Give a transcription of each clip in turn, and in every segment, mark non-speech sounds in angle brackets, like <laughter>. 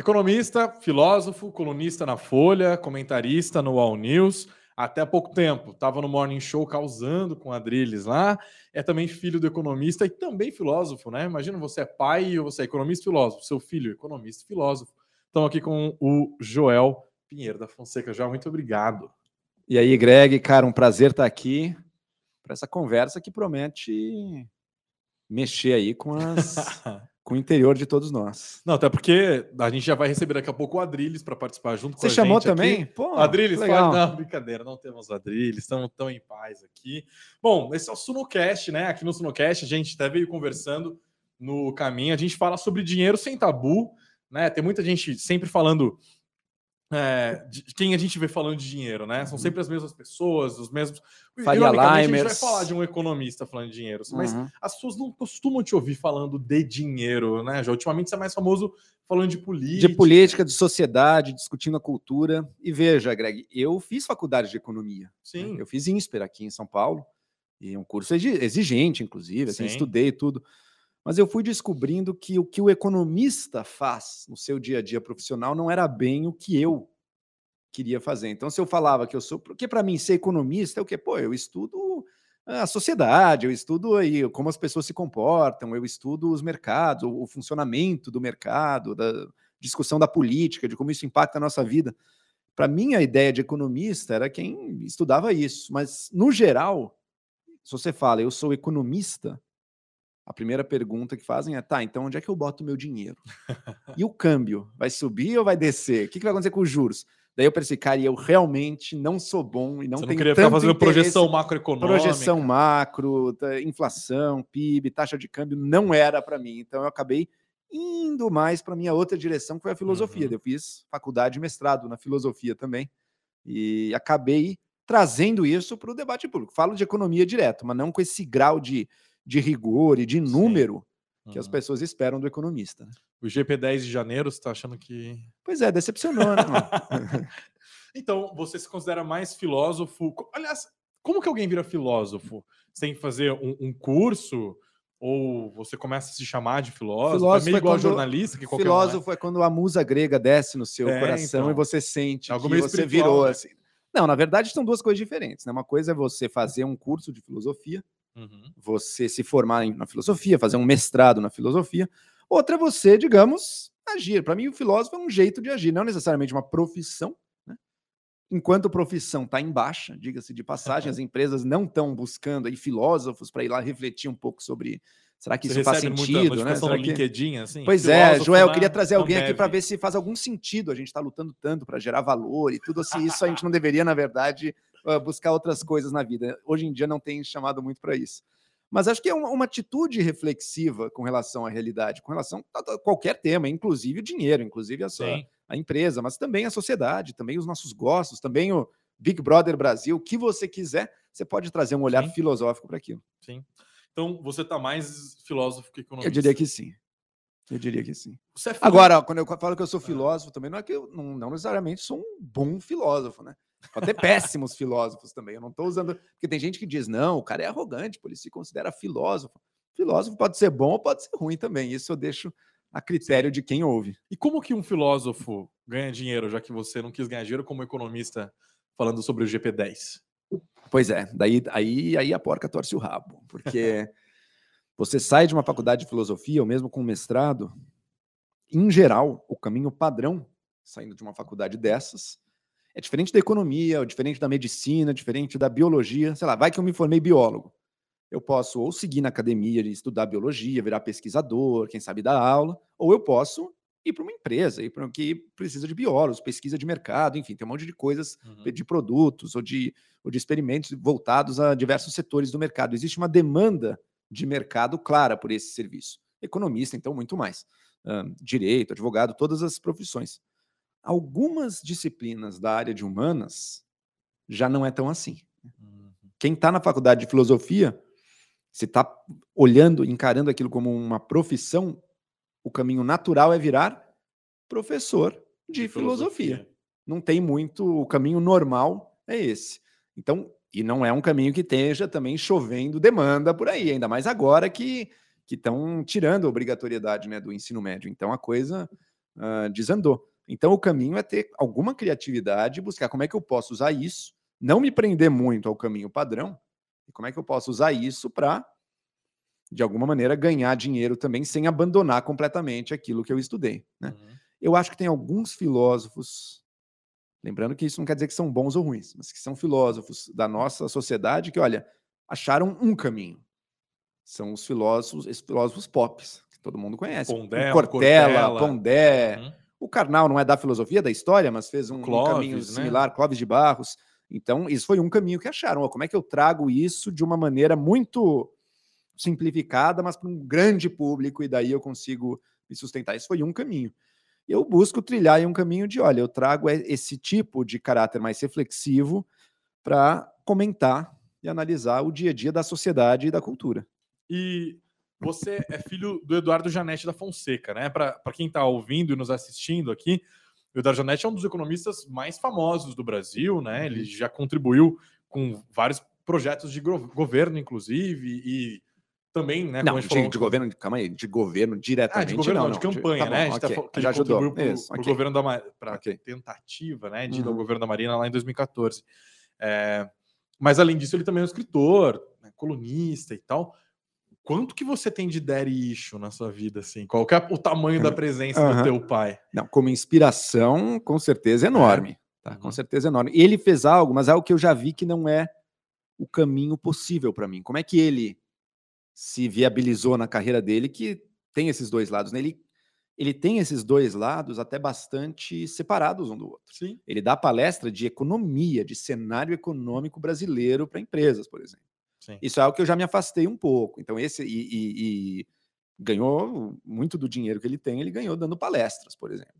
Economista, filósofo, colunista na Folha, comentarista no All News. Até há pouco tempo estava no Morning Show causando com Adrilles lá. É também filho do economista e também filósofo, né? Imagina você é pai ou você é economista e filósofo. Seu filho, economista e filósofo. Estamos aqui com o Joel Pinheiro da Fonseca. Joel, muito obrigado. E aí, Greg, cara, um prazer estar aqui para essa conversa que promete mexer aí com as <laughs> com o interior de todos nós. Não, até porque a gente já vai receber daqui a pouco o Adrilles para participar junto Você com a chamou gente também? Aqui. Pô, Adrilles, legal. fala, não, brincadeira, não temos Adrilles, estamos tão em paz aqui. Bom, esse é o Sunocast, né? Aqui no Sunocast a gente até veio conversando no caminho, a gente fala sobre dinheiro sem tabu, né? Tem muita gente sempre falando é, de quem a gente vê falando de dinheiro, né? São sempre as mesmas pessoas, os mesmos. Faria a gente vai falar de um economista falando de dinheiro, mas Uhum. as pessoas não costumam te ouvir falando de dinheiro, né? Já ultimamente você é mais famoso falando de política. De política, de sociedade, discutindo a cultura. E veja, Greg, eu fiz faculdade de economia. né? Sim. Eu fiz INSPER aqui em São Paulo. E é um curso exi- exigente, inclusive, assim, Sim. estudei tudo. Mas eu fui descobrindo que o que o economista faz no seu dia a dia profissional não era bem o que eu queria fazer. Então, se eu falava que eu sou. Porque para mim ser economista é o quê? Pô, eu estudo a sociedade, eu estudo aí como as pessoas se comportam, eu estudo os mercados, o, o funcionamento do mercado, da discussão da política, de como isso impacta a nossa vida. Para mim, a ideia de economista era quem estudava isso. Mas, no geral, se você fala, eu sou economista, a primeira pergunta que fazem é: tá, então onde é que eu boto o meu dinheiro? <laughs> E o câmbio? Vai subir ou vai descer? O que, que vai acontecer com os juros? Daí eu pensei, cara, eu realmente não sou bom e não Você não tenho queria ficar fazendo projeção macroeconômica. projeção macro, inflação, PIB, taxa de câmbio, não era para mim. Então eu acabei indo mais para minha outra direção, que foi a filosofia. Uhum. Eu fiz faculdade e mestrado na filosofia também. E acabei trazendo isso para o debate público. Falo de economia direto, mas não com esse grau de, de rigor e de número que as pessoas esperam do economista. né? O GP10 de janeiro, você tá achando que. Pois é, decepcionou, né? <laughs> Então, você se considera mais filósofo. Aliás, como que alguém vira filósofo? Você tem que fazer um, um curso? Ou você começa a se chamar de filósofo? Filósofo é meio é igual quando- jornalista que qualquer um é. Filósofo é quando a musa grega desce no seu É, coração então. e você sente Algo que você virou né? assim. Não, na verdade são duas coisas diferentes. Né? Uma coisa é você fazer um curso de filosofia, Uhum. você se formar em- na filosofia, fazer um mestrado na filosofia. Outra é você, digamos, agir. Para mim, o filósofo é um jeito de agir, não necessariamente uma profissão. né? Enquanto a profissão está em baixa, diga-se de passagem, as empresas não estão buscando aí filósofos para ir lá refletir um pouco sobre será que Você isso faz sentido, né? Será que- LinkedIn, assim? Pois é, Joel, eu queria trazer alguém aqui para ver se faz algum sentido. A gente está lutando tanto para gerar valor e tudo assim. Isso a gente não deveria, na verdade, ah, buscar outras coisas na vida. Hoje em dia não tem chamado muito para isso. Mas acho que é uma, uma atitude reflexiva com relação à realidade, com relação a a qualquer tema, inclusive o dinheiro, inclusive a, sua- a empresa, mas também a sociedade, também os nossos gostos, também o Big Brother Brasil, o que você quiser, você pode trazer um olhar Sim. filosófico para aquilo. Sim. Então, você tá mais filósofo que economista. Eu diria que sim. Eu diria que sim. É Agora, quando eu falo que eu sou filósofo também, não é que eu não, não necessariamente sou um bom filósofo, né? Pode ter péssimos filósofos também. Eu não estou usando. Porque tem gente que diz, não, o cara é arrogante, por ele se considera filósofo. Filósofo pode ser bom ou pode ser ruim também. Isso eu deixo a critério de quem ouve. E como que um filósofo ganha dinheiro, já que você não quis ganhar dinheiro como economista falando sobre o GP10? Pois é, daí aí, aí a porca torce o rabo, porque <laughs> você sai de uma faculdade de filosofia, ou mesmo com um mestrado, em geral, o caminho padrão, saindo de uma faculdade dessas, é diferente da economia, ou diferente da medicina, diferente da biologia. Sei lá, vai que eu me formei biólogo. Eu posso ou seguir na academia e estudar biologia, virar pesquisador, quem sabe dar aula, ou eu posso ir para uma empresa, ir para que precisa de biólogos, pesquisa de mercado, enfim, tem um monte de coisas Uhum. de produtos ou de, ou de experimentos voltados a diversos setores do mercado. Existe uma demanda de mercado clara por esse serviço. Economista, então, muito mais. Direito, advogado, todas as profissões. Algumas disciplinas da área de humanas já não é tão assim. Uhum. Quem está na faculdade de filosofia, se está olhando, encarando aquilo como uma profissão, o caminho natural é virar professor de, filosofia não tem muito, o caminho normal é esse. Então, e não é um caminho que esteja também chovendo demanda por aí, ainda mais agora que que estão tirando a obrigatoriedade né, do ensino médio. Então a coisa uh, desandou. Então, o caminho é ter alguma criatividade, buscar como é que eu posso usar isso, não me prender muito ao caminho padrão, e como é que eu posso usar isso para, de alguma maneira, ganhar dinheiro também, sem abandonar completamente aquilo que eu estudei. Né? Uhum. Eu acho que tem alguns filósofos, lembrando que isso não quer dizer que são bons ou ruins, mas que são filósofos da nossa sociedade que, olha, acharam um caminho. São os filósofos, esses filósofos pop, que todo mundo conhece. Pondé, Cortella, Cortella. Pondé, uhum. O Karnal não é da filosofia, da história, mas fez um, Clóvis, um caminho né? similar, Clóvis de Barros. Então, isso foi um caminho que acharam. Como é que eu trago isso de uma maneira muito simplificada, mas para um grande público, e daí eu consigo me sustentar? Isso foi um caminho. Eu busco trilhar em um caminho de, olha, eu trago esse tipo de caráter mais reflexivo para comentar e analisar o dia a dia da sociedade e da cultura. E você é filho do Eduardo Janete da Fonseca, né? Para quem está ouvindo e nos assistindo aqui, o Eduardo Janete é um dos economistas mais famosos do Brasil, né? Ele uhum. já contribuiu com vários projetos de governo, inclusive, e também, né? Não, de, falou... de, governo, calma aí, de governo diretamente. Ah, de governo, não, não, de campanha, tá né? Bom, okay. tá, já ajudou para o okay. governo da para okay. tentativa, né, de uhum. governo da Marina lá em 2014. É... Mas além disso, ele também é um escritor, né, colunista e tal quanto que você tem de daddy issue na sua vida, assim? Qual é o tamanho da presença uhum. do teu pai? Não, como inspiração, com certeza é enorme. Tá? Com uhum. certeza é enorme. Ele fez algo, mas é algo que eu já vi que não é o caminho possível para mim. Como é que ele se viabilizou na carreira dele, que tem esses dois lados? Né? Ele, ele tem esses dois lados até bastante separados um do outro. Sim. Ele dá palestra de economia, de cenário econômico brasileiro para empresas, por exemplo. Sim. Isso é algo que eu já me afastei um pouco. Então, esse. E, e, e, ganhou muito do dinheiro que ele tem, ele ganhou dando palestras, por exemplo.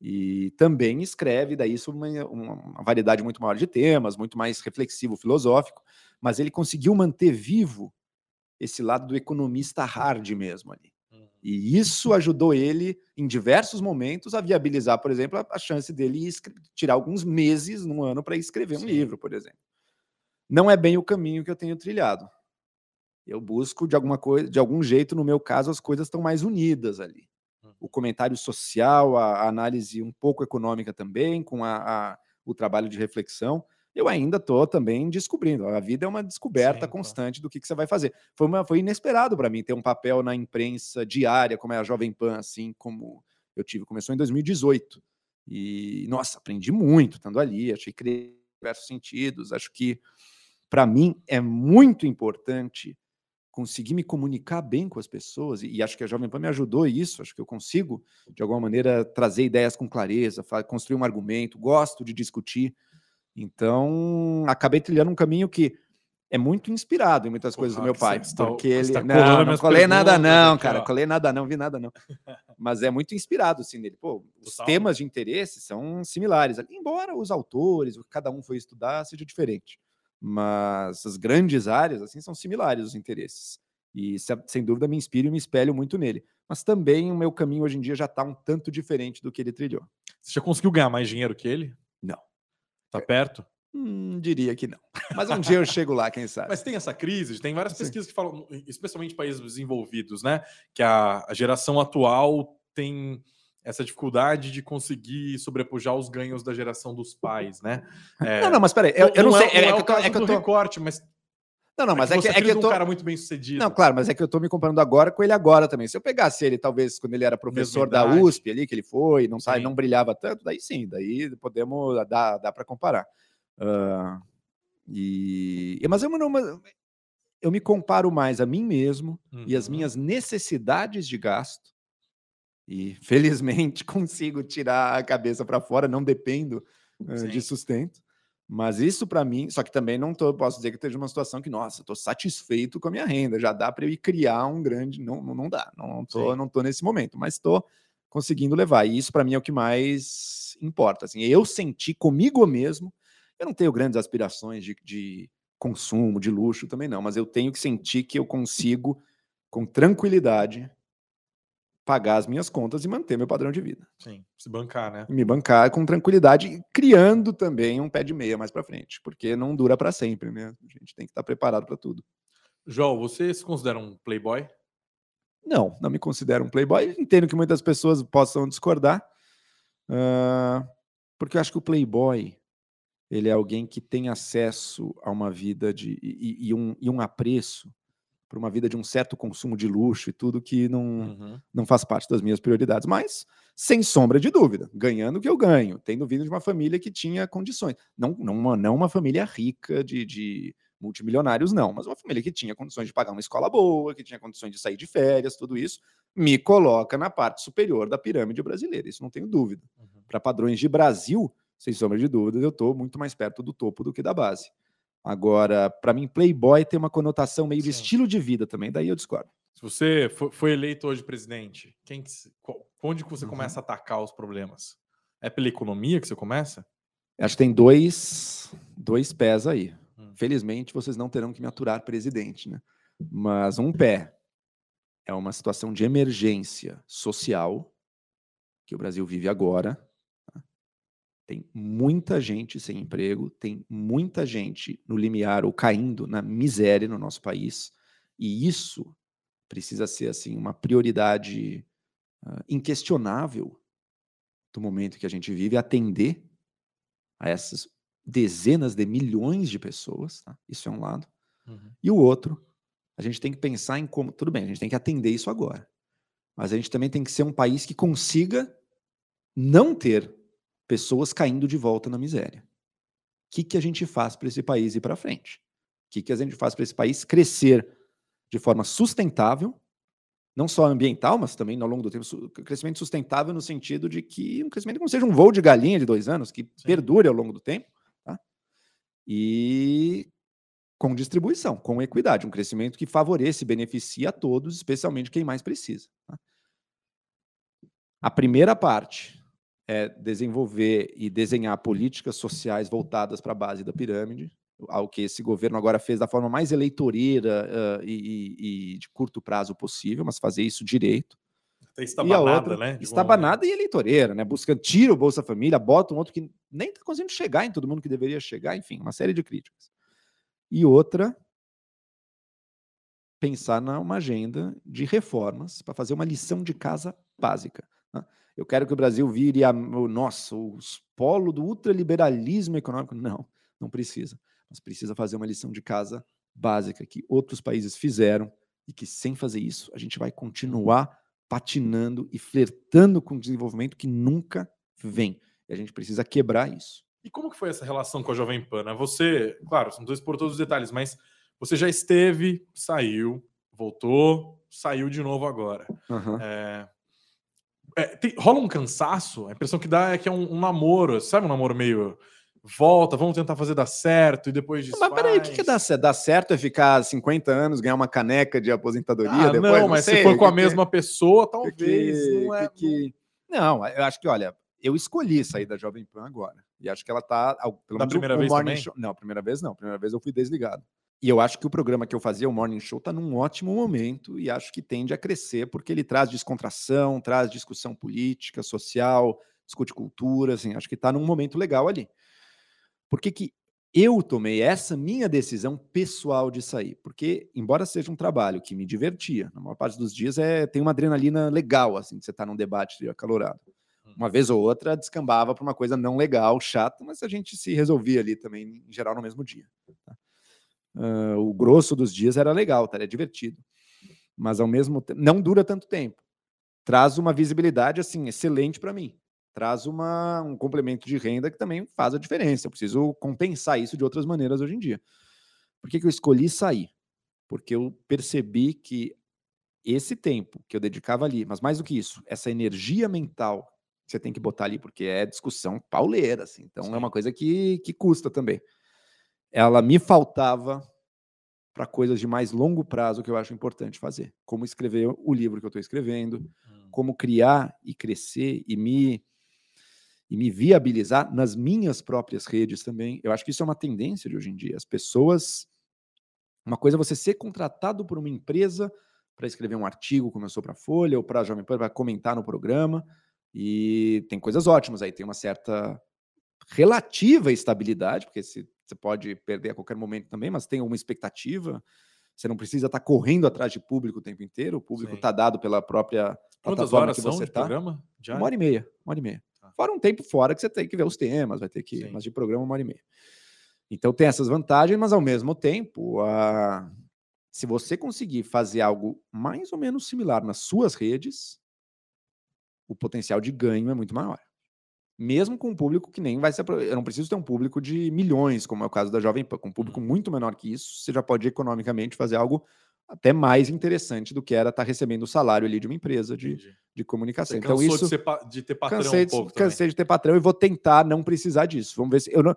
E também escreve, daí isso uma, uma variedade muito maior de temas, muito mais reflexivo, filosófico, mas ele conseguiu manter vivo esse lado do economista hard mesmo ali. Uhum. E isso ajudou ele, em diversos momentos, a viabilizar, por exemplo, a, a chance dele tirar alguns meses num ano para escrever Sim. um livro, por exemplo não é bem o caminho que eu tenho trilhado. Eu busco de alguma coisa, de algum jeito, no meu caso, as coisas estão mais unidas ali. O comentário social, a, a análise um pouco econômica também, com a, a, o trabalho de reflexão. Eu ainda estou também descobrindo. A vida é uma descoberta Sim, constante do que, que, você vai fazer. Foi, uma, foi inesperado para mim ter um papel na imprensa diária, como é a Jovem Pan, assim como eu tive. Começou em 2018. E, nossa, aprendi muito estando ali. Achei que em diversos sentidos. Acho que para mim é muito importante conseguir me comunicar bem com as pessoas, e, acho que a Jovem Pan me ajudou isso, acho que eu consigo, de alguma maneira, trazer ideias com clareza, construir um argumento, gosto de discutir. Então, acabei trilhando um caminho que é muito inspirado em muitas Pô, coisas do meu pai, tá, porque ele tá não, não colei nada não, cara, ó. colei nada não, vi nada não. <laughs> Mas é muito inspirado assim nele. Pô, os Total. temas de interesse são similares, embora os autores, o que cada um foi estudar seja diferente mas as grandes áreas assim são similares os interesses. E sem dúvida me inspiro e me espelho muito nele. Mas também o meu caminho hoje em dia já está um tanto diferente do que ele trilhou. Você já conseguiu ganhar mais dinheiro que ele? Não. Tá é, perto? Hum, diria que não. Mas um dia eu chego lá, quem sabe. Mas tem essa crise, tem várias Sim. pesquisas que falam, especialmente países desenvolvidos, né? Que a, a geração atual tem essa dificuldade de conseguir sobrepujar os ganhos da geração dos pais, né? <laughs> É, não, não, mas peraí, eu, eu não, não, sei. É, é, é, que, é que eu tô... recorte, mas. Não, não, mas é, que, é que eu tô. um cara muito bem sucedido. Não, claro, mas é que eu tô me comparando agora com ele agora também. Se eu pegasse ele, talvez, quando ele era professor da USP ali, que ele foi, não, sai, não brilhava tanto, daí sim, daí podemos dar, dá para comparar. Uh, e, mas eu, não, eu me comparo mais a mim mesmo uhum. e as uhum. minhas necessidades de gasto e felizmente <laughs> consigo tirar a cabeça para fora, não dependo uh, de sustento. Mas isso para mim, só que também não tô, posso dizer que esteja uma situação que, nossa, estou satisfeito com a minha renda, já dá para eu ir criar um grande, não, não, não dá, não, tô, não tô nesse momento, mas estou conseguindo levar. E isso para mim é o que mais importa. Assim, eu senti comigo mesmo, eu não tenho grandes aspirações de, de consumo, de luxo também não, mas eu tenho que sentir que eu consigo com tranquilidade pagar as minhas contas e manter meu padrão de vida. Sim, se bancar, né? Me bancar com tranquilidade, criando também um pé de meia mais para frente, porque não dura para sempre, né? A gente tem que estar preparado para tudo. João, você se considera um playboy? Não, não me considero um playboy. Entendo que muitas pessoas possam discordar. Uh, porque eu acho que o playboy ele é alguém que tem acesso a uma vida de e, e um, e um apreço por uma vida de um certo consumo de luxo e tudo que não, uhum. não faz parte das minhas prioridades. Mas, sem sombra de dúvida, ganhando o que eu ganho, tendo vindo de uma família que tinha condições. Não, não, uma, não uma família rica de, de multimilionários, não, mas uma família que tinha condições de pagar uma escola boa, que tinha condições de sair de férias, tudo isso, me coloca na parte superior da pirâmide brasileira. Isso não tenho dúvida. Uhum. Para padrões de Brasil, sem sombra de dúvida, eu estou muito mais perto do topo do que da base. Agora, para mim, playboy tem uma conotação meio Sim. de estilo de vida também, daí eu discordo. Se você foi eleito hoje presidente, quem, onde que você uhum. começa a atacar os problemas? É pela economia que você começa? Acho que tem dois, dois pés aí. Hum. Felizmente, vocês não terão que me aturar presidente, né? Mas um pé é uma situação de emergência social que o Brasil vive agora, tem muita gente sem emprego, tem muita gente no limiar ou caindo na miséria no nosso país, e isso precisa ser assim uma prioridade uh, inquestionável do momento que a gente vive, atender a essas dezenas de milhões de pessoas, tá? isso é um lado. Uhum. E o outro, a gente tem que pensar em como, tudo bem, a gente tem que atender isso agora, mas a gente também tem que ser um país que consiga não ter pessoas caindo de volta na miséria. O que, que a gente faz para esse país ir para frente? O que, que a gente faz para esse país crescer de forma sustentável, não só ambiental, mas também ao longo do tempo, crescimento sustentável no sentido de que um crescimento que não seja um voo de galinha de dois anos, que Sim. perdure ao longo do tempo, tá? e com distribuição, com equidade, um crescimento que favoreça e beneficia a todos, especialmente quem mais precisa. Tá? A primeira parte, é desenvolver e desenhar políticas sociais voltadas para a base da pirâmide, ao que esse governo agora fez da forma mais eleitoreira uh, e, e, de curto prazo possível, mas fazer isso direito. Até estabanada, né? Estabanada e eleitoreira, né? Buscando, tira o Bolsa Família, bota um outro que nem está conseguindo chegar em todo mundo que deveria chegar, enfim, uma série de críticas. E outra, pensar numa agenda de reformas para fazer uma lição de casa básica. Né? Eu quero que o Brasil vire a, o nosso polo do ultraliberalismo econômico. Não, não precisa. Mas precisa fazer uma lição de casa básica que outros países fizeram e que sem fazer isso a gente vai continuar patinando e flertando com o desenvolvimento que nunca vem. E a gente precisa quebrar isso. E como que foi essa relação com a Jovem Pan? Né? Você, claro, não estou por todos os detalhes, mas você já esteve, saiu, voltou, saiu de novo agora. Uhum. É, é, tem, rola um cansaço, a impressão que dá é que é um, um, namoro, sabe? Um namoro meio volta, vamos tentar fazer dar certo e depois disso. Mas peraí, o que, que dá certo? Certo é ficar 50 anos, ganhar uma caneca de aposentadoria ah, depois? Não, mas não se for com a mesma pessoa, talvez. Que, não, é, que, não, eu acho que, olha, eu escolhi sair da Jovem Pan agora. E acho que ela tá. Pelo da primeira vez também? Show, não, primeira vez não. Primeira vez eu fui desligado. E eu acho que o programa que eu fazia, o Morning Show, está num ótimo momento e acho que tende a crescer, porque ele traz descontração, traz discussão política, social, discute cultura, assim, acho que está num momento legal ali. Por que, que eu tomei essa minha decisão pessoal de sair? Porque, embora seja um trabalho que me divertia, na maior parte dos dias é, tem uma adrenalina legal, assim, de você estar tá num debate acalorado. Hum. Uma vez ou outra descambava para uma coisa não legal, chata, mas a gente se resolvia ali também, em geral, no mesmo dia. Uh, o grosso dos dias era legal, tá? era divertido. Mas ao mesmo tempo, não dura tanto tempo. Traz uma visibilidade assim excelente para mim. Traz uma, um complemento de renda que também faz a diferença. Eu preciso compensar isso de outras maneiras hoje em dia. Por que, que eu escolhi sair? Porque eu percebi que esse tempo que eu dedicava ali, mas mais do que isso, essa energia mental que você tem que botar ali, porque é discussão pauleira, assim. Então Sim. é uma coisa que, que custa também ela me faltava para coisas de mais longo prazo que eu acho importante fazer, como escrever o livro que eu estou escrevendo, hum. como criar e crescer e me e me viabilizar nas minhas próprias redes também. Eu acho que isso é uma tendência de hoje em dia. As pessoas uma coisa é você ser contratado por uma empresa para escrever um artigo, como eu sou para a Folha ou para a Jovem Pan, para comentar no programa. E tem coisas ótimas aí, tem uma certa relativa estabilidade, porque se você pode perder a qualquer momento também, mas tem uma expectativa. Você não precisa estar correndo atrás de público o tempo inteiro. O público está dado pela própria Quantas horas que você está. Uma hora e meia. Uma hora e meia. Tá. Fora um tempo fora que você tem que ver os temas, vai ter que. Sim. Mas de programa, uma hora e meia. Então tem essas vantagens, mas ao mesmo tempo, a... se você conseguir fazer algo mais ou menos similar nas suas redes, o potencial de ganho é muito maior. Mesmo com um público que nem vai ser. Eu não preciso ter um público de milhões, como é o caso da Jovem Pan. Com um público Uhum. muito menor que isso, você já pode economicamente fazer algo até mais interessante do que era estar recebendo o salário ali de uma empresa de, Entendi. de comunicação. Você então, isso de, pa- de ter patrão cansei, um de, pouco também. cansei de ter patrão e vou tentar não precisar disso. Vamos ver se eu não.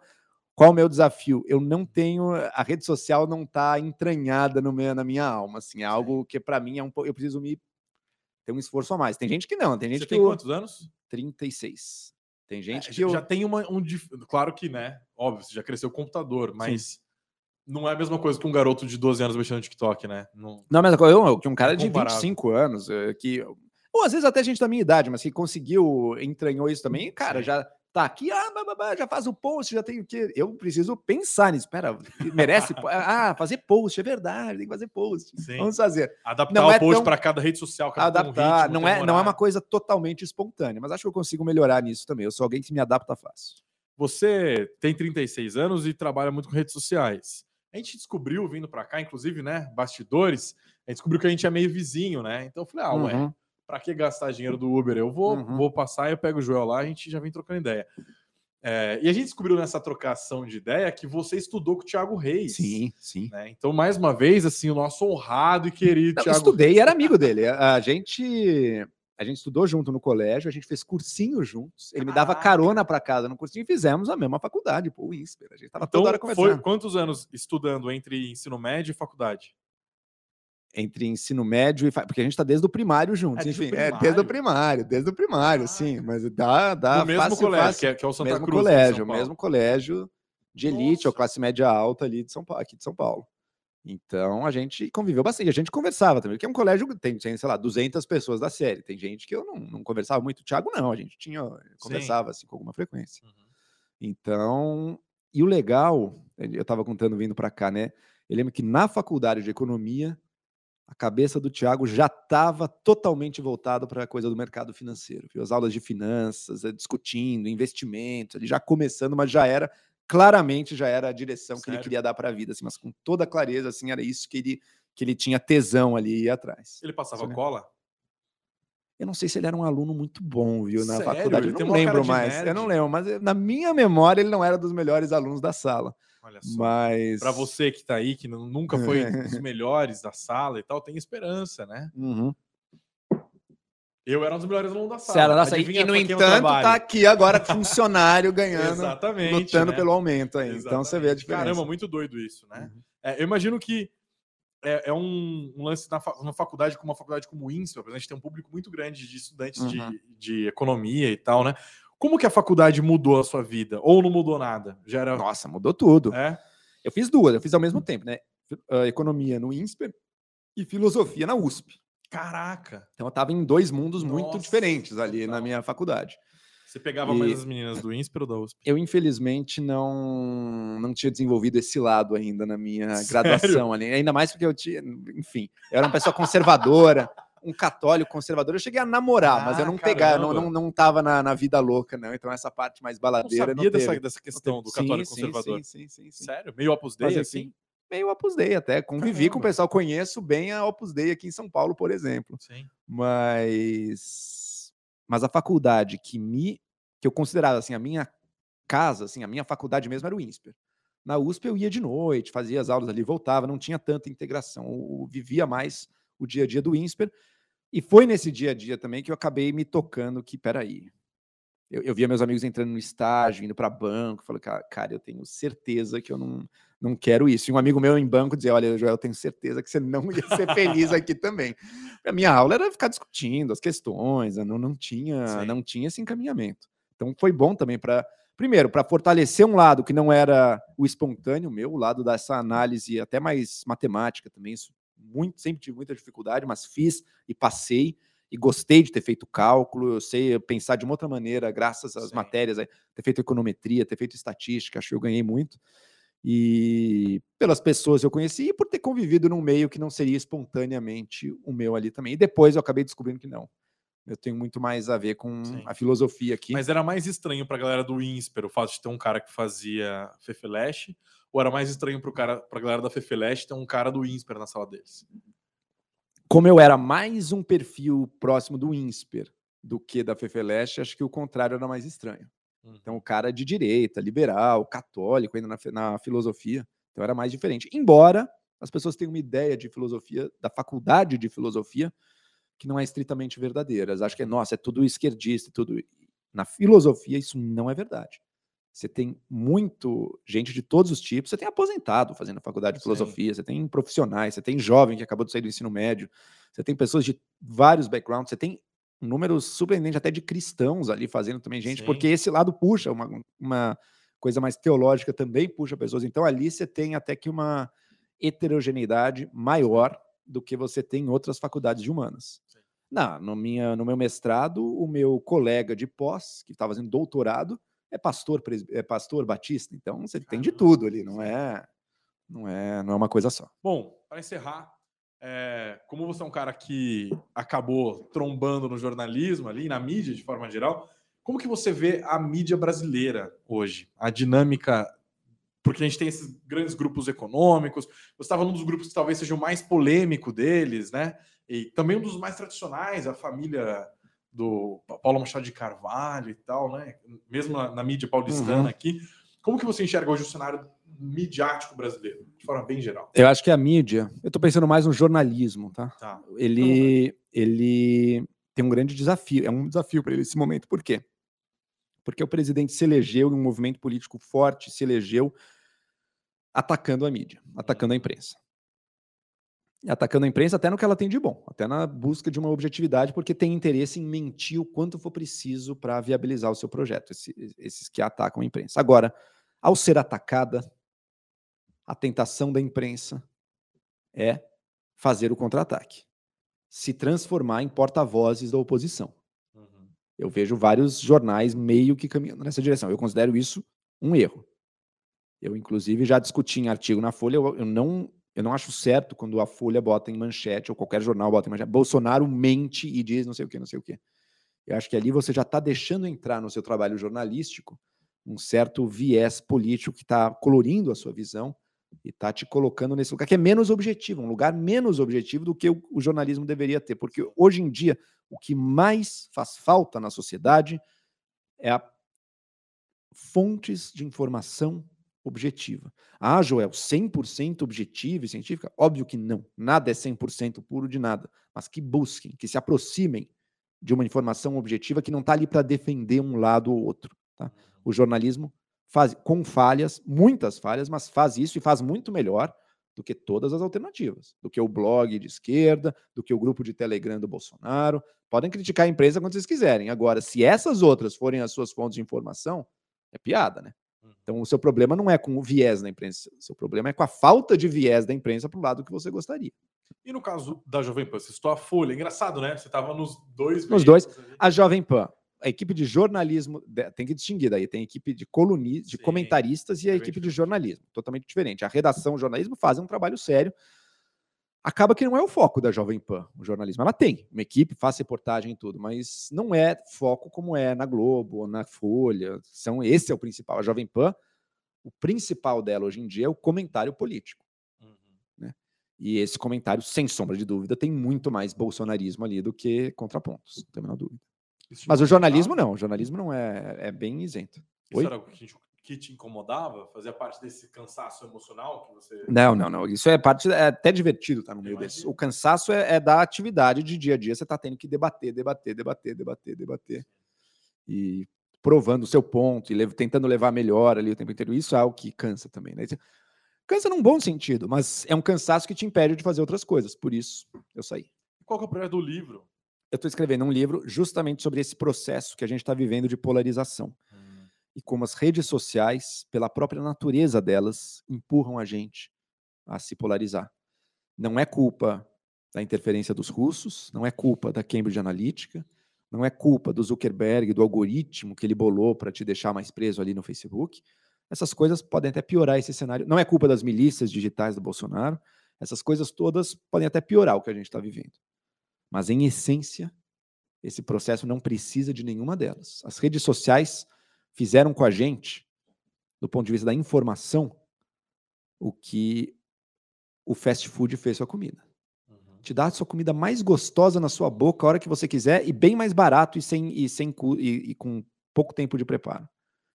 Qual o meu desafio? Eu não tenho a rede social não está entranhada no meu, na minha alma, assim, é algo que para mim é um pouco eu preciso me ter um esforço a mais. Tem gente que não, tem gente Você que tem quantos anos? 36. Tem gente É, que já, eu já tem uma, um. Claro que, né? Óbvio, você já cresceu o computador, mas não é a mesma coisa que um garoto de 12 anos mexendo no TikTok, né? Não... Não, mas eu, eu que um cara de Incomparável. 25 anos, eh, que. Ou às vezes até gente da minha idade, mas que conseguiu, entranhou isso também, cara, Sim. já tá aqui, ah, já faz o post, já tem o quê? Eu preciso pensar nisso. Espera, merece? <laughs> ah, fazer post, é verdade, tem que fazer post. Sim. Vamos fazer. Adaptar Não o é post tão- para cada rede social, cada tem um Adaptar. ritmo, não, é, não é uma coisa totalmente espontânea, mas acho que eu consigo melhorar nisso também. Eu sou alguém que me adapta fácil. Você tem 36 anos e trabalha muito com redes sociais. A gente descobriu, vindo para cá, inclusive, né, bastidores, a gente descobriu que a gente é meio vizinho, né? Então eu falei, ah, ué, Uhum. Para que gastar dinheiro do Uber? Eu vou, Uhum. vou passar, eu pego o Joel lá, a gente já vem trocando ideia. É, e a gente descobriu nessa trocação de ideia que você estudou com o Thiago Reis. Sim, sim. né? Então, mais uma vez, assim, o nosso honrado e querido Não, Thiago estudei e era amigo dele. A gente a gente estudou junto no colégio, a gente fez cursinho juntos. Ele me dava carona para casa no cursinho e fizemos a mesma faculdade, pô, o INSPER. A gente tava Então, toda hora foi conversando. quantos anos estudando entre ensino médio e faculdade? Entre ensino médio e. fa- Porque a gente tá desde o primário juntos. É, desde o Enfim, é desde o primário? desde o primário, sim. Mas dá. dá no mesmo fácil, colégio, fácil. Que, é, que é o Santa mesmo Cruz. colégio, mesmo colégio de elite ou Nossa. classe média alta ali de São Paulo, aqui de São Paulo. Então a gente conviveu bastante, a gente conversava também, porque é um colégio que tem, tem, sei lá, 200 pessoas da série. Tem gente que eu não, não conversava muito, o Thiago não, a gente tinha conversava assim com alguma frequência. Uhum. Então, e o legal, eu estava contando vindo para cá, né? Eu lembro que na faculdade de economia, a cabeça do Thiago já estava totalmente voltada para a coisa do mercado financeiro. Viu? As aulas de finanças, eh, discutindo, investimentos, ele já começando, mas já era, claramente já era a direção que ele Sério? queria dar para a vida, assim, mas com toda clareza, assim, era isso que ele, que ele tinha tesão ali atrás. Ele passava cola? Eu não sei se ele era um aluno muito bom, viu, na Sério? faculdade. Eu não lembro mais. Eu nerd. não lembro, mas eh, na minha memória ele não era dos melhores alunos da sala. Olha só. Mas Para você que tá aí, que nu- nunca foi dos <laughs> melhores da sala e tal, tem esperança, né? Uhum. Eu era um dos melhores alunos da sala. Nossa, e, no eu entanto, tá aqui agora funcionário <laughs> ganhando, Exatamente. lutando né? pelo aumento aí. Então você vê a Exatamente. diferença. Caramba, muito doido isso, né? Uhum. É, eu imagino que é, é um, um lance na, na faculdade, como uma faculdade como o por exemplo, a gente tem um público muito grande de estudantes Uhum. de, de economia e tal, né? Como que a faculdade mudou a sua vida? Ou não mudou nada? Já era. Nossa, mudou tudo. É? Eu fiz duas, eu fiz ao mesmo tempo, né? Ah, economia no INSPER e filosofia na USP. Caraca! Então eu tava em dois mundos muito Nossa, diferentes ali na minha faculdade. Você pegava E- mais as meninas do INSPER ou da USP? Eu, infelizmente, não, não tinha desenvolvido esse lado ainda na minha <laughs> Sério? graduação ali. Ainda mais porque eu tinha, enfim, eu era uma pessoa conservadora, um católico conservador. Eu cheguei a namorar, mas eu Ah, não pegava, não, caramba. não, não tava na, na vida louca, não. Então, essa parte mais Eu não baladeira. sabia dessa, teve. dessa Não questão do católico sim, conservador. Sim, sim, sim, sim. Sério? Meio Opus Dei, Mas, assim? Meio Opus Dei até. Convivi com o Caramba. pessoal, conheço bem a Opus Dei aqui em São Paulo, por exemplo. Sim. Mas, mas a faculdade que me que eu considerava assim a minha casa, assim, a minha faculdade mesmo era o INSPER. Na USP eu ia de noite, fazia as aulas ali, voltava, não tinha tanta integração, eu, vivia mais o dia a dia do INSPER. E foi nesse dia a dia também que eu acabei me tocando que, peraí, eu, eu via meus amigos entrando no estágio, indo para banco, falei, "Ca- cara, eu tenho certeza que eu não, não quero isso. E um amigo meu em banco dizia, olha, Joel, eu tenho certeza que você não ia ser feliz aqui também. A minha aula era ficar discutindo as questões, eu não, não tinha Sim. não tinha esse encaminhamento. Então foi bom também para primeiro para fortalecer um lado que não era o espontâneo meu, o lado dessa análise até mais matemática também, isso muito sempre tive muita dificuldade, mas fiz e passei e gostei de ter feito cálculo, eu sei pensar de uma outra maneira graças às Sim. matérias, aí, ter feito econometria, ter feito estatística, acho que eu ganhei muito. E pelas pessoas que eu conheci e por ter convivido num meio que não seria espontaneamente o meu ali também. E depois eu acabei descobrindo que não. Eu tenho muito mais a ver com Sim. a filosofia aqui. Mas era mais estranho para a galera do INSPER o fato de ter um cara que fazia Fefeleche, ou era mais estranho para cara, a galera da Fefeleche ter um cara do INSPER na sala deles? Como eu era mais um perfil próximo do INSPER do que da Fefeleche, acho que o contrário era mais estranho. Uhum. Então, o cara de direita, liberal, católico, ainda na, na filosofia, então era mais diferente. Embora as pessoas tenham uma ideia de filosofia, da faculdade de filosofia, que não é estritamente verdadeiras. Acho que é, nossa, é tudo esquerdista, tudo. Na filosofia, isso não é verdade. Você tem muito gente de todos os tipos. Você tem aposentado fazendo faculdade de filosofia, Sim. você tem profissionais, você tem jovem que acabou de sair do ensino médio, você tem pessoas de vários backgrounds, você tem um número surpreendente até de cristãos ali fazendo também gente, Sim. porque esse lado puxa uma, uma coisa mais teológica também puxa pessoas. Então ali você tem até que uma heterogeneidade maior do que você tem em outras faculdades de humanas. Não, no, minha, no meu mestrado, o meu colega de pós, que estava fazendo doutorado, é pastor, é pastor batista, então você tem de tudo ali, não é, não é, não é uma coisa só. Bom, para encerrar, é, como você é um cara que acabou trombando no jornalismo ali, na mídia de forma geral, como que você vê a mídia brasileira hoje? A dinâmica porque a gente tem esses grandes grupos econômicos. Você estava num dos grupos que talvez seja o mais polêmico deles, né? E também um dos mais tradicionais, a família do Paulo Machado de Carvalho e tal, né? Mesmo na, na mídia paulistana uhum. aqui. Como que você enxerga hoje o cenário midiático brasileiro, de forma bem geral? Eu acho que a mídia, eu estou pensando mais no jornalismo, tá? tá. Ele, ele tem um grande desafio, é um desafio para ele esse momento. Por quê? Porque o presidente se elegeu e um movimento político forte se elegeu atacando a mídia, atacando a imprensa atacando a imprensa até no que ela tem de bom, até na busca de uma objetividade, porque tem interesse em mentir o quanto for preciso para viabilizar o seu projeto, esses, esses que atacam a imprensa. Agora, ao ser atacada, a tentação da imprensa é fazer o contra-ataque, se transformar em porta-vozes da oposição. Uhum. Eu vejo vários jornais meio que caminhando nessa direção. Eu considero isso um erro. Eu, inclusive, já discuti em artigo na Folha, eu, eu não eu não acho certo quando a Folha bota em manchete, ou qualquer jornal bota em manchete, Bolsonaro mente e diz não sei o que, não sei o que. Eu acho que ali você já está deixando entrar no seu trabalho jornalístico um certo viés político que está colorindo a sua visão e está te colocando nesse lugar que é menos objetivo, um lugar menos objetivo do que o, jornalismo deveria ter. Porque hoje em dia, o que mais faz falta na sociedade é a fontes de informação objetiva. Ah, Joel, 100% objetiva e científica? Óbvio que não. Nada é 100% puro de nada. Mas que busquem, que se aproximem de uma informação objetiva que não está ali para defender um lado ou outro. Tá? O jornalismo faz com falhas, muitas falhas, mas faz isso e faz muito melhor do que todas as alternativas, do que o blog de esquerda, do que o grupo de Telegram do Bolsonaro. Podem criticar a empresa quando vocês quiserem. Agora, se essas outras forem as suas fontes de informação, é piada, né? Então, o seu problema não é com o viés da imprensa, o seu problema é com a falta de viés da imprensa para o lado que você gostaria. E no caso da Jovem Pan, você citou a Folha, engraçado, né? Você estava nos dois. Nos dois. A Jovem Pan, a equipe de jornalismo, tem que distinguir daí, tem a equipe de colunistas, de Sim, comentaristas e a é equipe de jornalismo, totalmente diferente. A redação, o jornalismo fazem um trabalho sério, acaba que não é o foco da Jovem Pan, o jornalismo. Ela tem uma equipe, faz reportagem e tudo, mas não é foco como é na Globo ou na Folha. São, esse é o principal. A Jovem Pan, o principal dela hoje em dia é o comentário político. Uhum. Né? E esse comentário, sem sombra de dúvida, tem muito mais bolsonarismo ali do que contrapontos, não tem a menor dúvida. Mas o jornalismo não, o jornalismo não é, é bem isento. Isso Oi? era o que a gente que te incomodava? Fazia parte desse cansaço emocional que você. Não, não, não. Isso é parte. É até divertido tá no meio desse. O cansaço é, é, da atividade de dia a dia. Você está tendo que debater, debater, debater, debater, debater. E provando o seu ponto e tentando levar melhor ali o tempo inteiro. Isso é o que cansa também, né? Cansa num bom sentido, mas é um cansaço que te impede de fazer outras coisas. Por isso, eu saí. Qual que é o projeto do livro? Eu estou escrevendo um livro justamente sobre esse processo que a gente está vivendo de polarização e como as redes sociais, pela própria natureza delas, empurram a gente a se polarizar. Não é culpa da interferência dos russos, não é culpa da Cambridge Analytica, não é culpa do Zuckerberg, do algoritmo que ele bolou para te deixar mais preso ali no Facebook. Essas coisas podem até piorar esse cenário. Não é culpa das milícias digitais do Bolsonaro. Essas coisas todas podem até piorar o que a gente está vivendo. Mas, em essência, Esse processo não precisa de nenhuma delas. As redes sociais fizeram com a gente, do ponto de vista da informação, o que o fast food fez com a comida. Uhum. Te dá a sua comida mais gostosa na sua boca a hora que você quiser e bem mais barato e, sem, e, sem, e, e com pouco tempo de preparo. O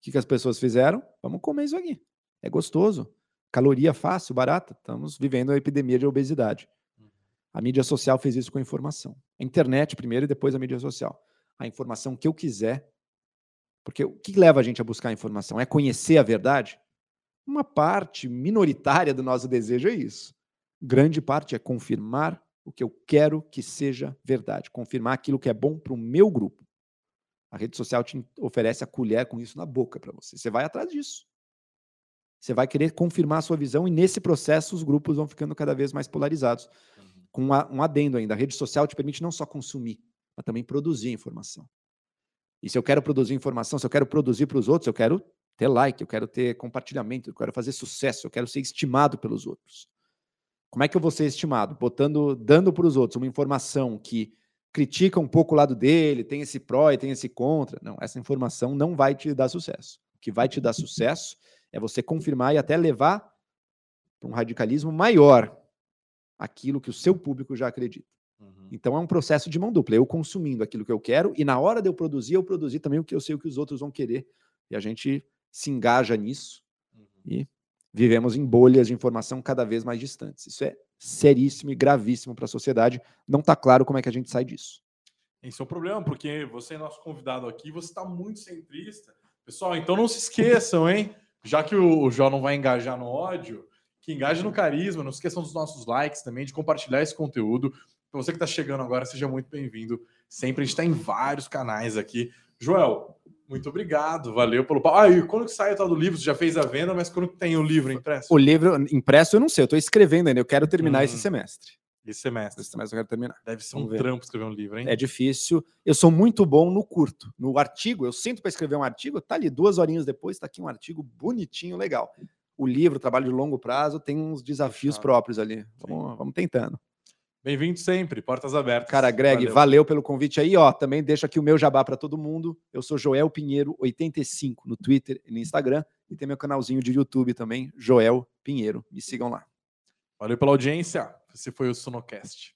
que, que as pessoas fizeram? Vamos comer isso aqui. É gostoso. Caloria fácil, barata. Estamos vivendo a epidemia de obesidade. A mídia social fez isso com a informação. A internet primeiro e depois a mídia social. A informação que eu quiser. Porque o que leva a gente a buscar a informação? É conhecer a verdade? Uma parte minoritária do nosso desejo é isso. Grande parte é confirmar o que eu quero que seja verdade, confirmar aquilo que é bom para o meu grupo. A rede social te oferece a colher com isso na boca para você. Você vai atrás disso. Você vai querer confirmar a sua visão e nesse processo os grupos vão ficando cada vez mais polarizados com um adendo ainda. A rede social te permite não só consumir, mas também produzir informação. E se eu quero produzir informação, se eu quero produzir para os outros, eu quero ter like, eu quero ter compartilhamento, eu quero fazer sucesso, eu quero ser estimado pelos outros. Como é que eu vou ser estimado? Botando, dando para os outros uma informação que critica um pouco o lado dele, tem esse pró e tem esse contra. Não, essa informação não vai te dar sucesso. O que vai te dar sucesso é você confirmar e até levar para um radicalismo maior, aquilo que o seu público já acredita. Uhum. Então é um processo de mão dupla. Eu consumindo aquilo que eu quero e na hora de eu produzir, eu produzir também o que eu sei o que os outros vão querer. E a gente se engaja nisso uhum. e vivemos em bolhas de informação cada vez mais distantes. Isso é seríssimo e gravíssimo para a sociedade. Não está claro como é que a gente sai disso. Esse é o problema, porque você é nosso convidado aqui, você está muito centrista. Pessoal, então não se esqueçam, hein? Já que o Jó não vai engajar no ódio, que engaje no carisma, não esqueçam dos nossos likes também, de compartilhar esse conteúdo. Para você que está chegando agora, seja muito bem-vindo. Sempre a gente está em vários canais aqui. Joel, muito obrigado, valeu pelo papo. Ah, e quando que sai o tal do livro? Você já fez a venda, mas quando tem o livro impresso? O livro impresso eu não sei, eu estou escrevendo ainda, eu quero terminar hum, esse semestre. Esse semestre. Esse semestre eu quero terminar. Deve ser Vamos um ver. trampo escrever um livro, hein? É difícil. Eu sou muito bom no curto. No artigo, eu sinto para escrever um artigo, tá ali duas horinhas depois, está aqui um artigo bonitinho, legal o livro, o trabalho de longo prazo, tem uns desafios próprios ali. Vamos, vamos tentando. Bem-vindo sempre, portas abertas. Cara, Greg, valeu. valeu. pelo convite aí. Ó, também deixo aqui o meu jabá para todo mundo. Eu sou Joel Pinheiro 85 no Twitter e no Instagram e tem meu canalzinho de YouTube também, Joel Pinheiro. Me sigam lá. Valeu pela audiência. Esse foi o Sonocast.